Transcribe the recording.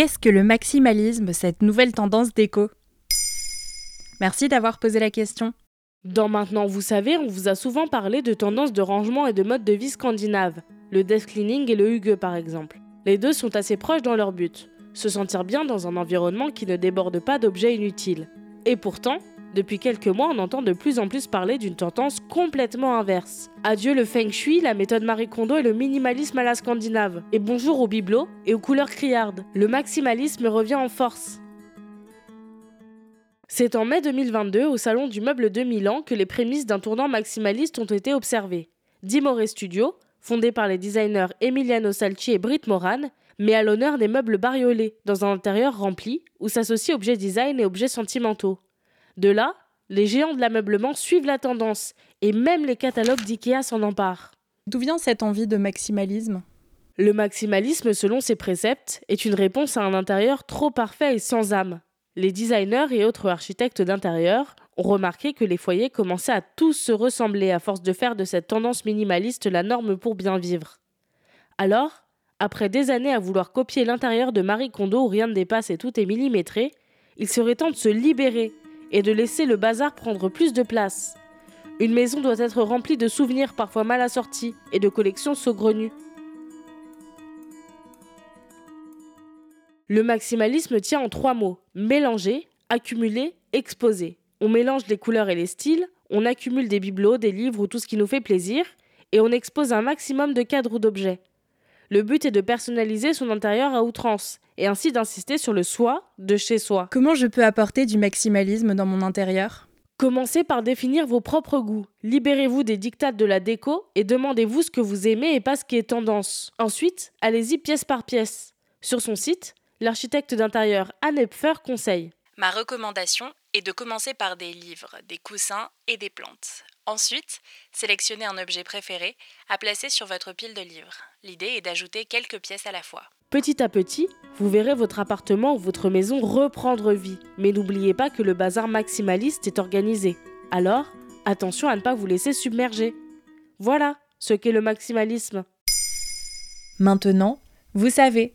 Qu'est-ce que le maximalisme, cette nouvelle tendance déco? Merci d'avoir posé la question. Dans Maintenant vous savez, on vous a souvent parlé de tendances de rangement et de mode de vie scandinave, le desk cleaning et le hugue par exemple. Les deux sont assez proches dans leur but, se sentir bien dans un environnement qui ne déborde pas d'objets inutiles. Et pourtant, depuis quelques mois, on entend de plus en plus parler d'une tendance complètement inverse. Adieu le feng shui, la méthode Marie Kondo et le minimalisme à la scandinave. Et bonjour aux bibelots et aux couleurs criardes. Le maximalisme revient en force. C'est en mai 2022, au Salon du Meuble de Milan, que les prémices d'un tournant maximaliste ont été observées. Dimore Studio, fondé par les designers Emiliano Salci et Britt Moran, met à l'honneur des meubles bariolés, dans un intérieur rempli, où s'associent objets design et objets sentimentaux. De là, les géants de l'ameublement suivent la tendance, et même les catalogues d'IKEA s'en emparent. D'où vient cette envie de maximalisme? Le maximalisme, selon ses préceptes, est une réponse à un intérieur trop parfait et sans âme. Les designers et autres architectes d'intérieur ont remarqué que les foyers commençaient à tous se ressembler à force de faire de cette tendance minimaliste la norme pour bien vivre. Alors, après des années à vouloir copier l'intérieur de Marie Kondo où rien ne dépasse et tout est millimétré, il serait temps de se libérer et de laisser le bazar prendre plus de place. Une maison doit être remplie de souvenirs parfois mal assortis et de collections saugrenues. Le maximalisme tient en trois mots mélanger, accumuler, exposer. On mélange les couleurs et les styles, on accumule des bibelots, des livres ou tout ce qui nous fait plaisir, et on expose un maximum de cadres ou d'objets. Le but est de personnaliser son intérieur à outrance, et ainsi d'insister sur le soi de chez soi. Comment je peux apporter du maximalisme dans mon intérieur? Commencez par définir vos propres goûts. Libérez-vous des dictates de la déco et demandez-vous ce que vous aimez et pas ce qui est tendance. Ensuite, allez-y pièce par pièce. Sur son site, l'architecte d'intérieur Anne Epfer conseille. Ma recommandation est de commencer par des livres, des coussins et des plantes. Ensuite, sélectionnez un objet préféré à placer sur votre pile de livres. L'idée est d'ajouter quelques pièces à la fois. Petit à petit, vous verrez votre appartement ou votre maison reprendre vie. Mais n'oubliez pas que le bazar maximaliste est organisé. Alors, attention à ne pas vous laisser submerger. Voilà ce qu'est le maximalisme. Maintenant, vous savez,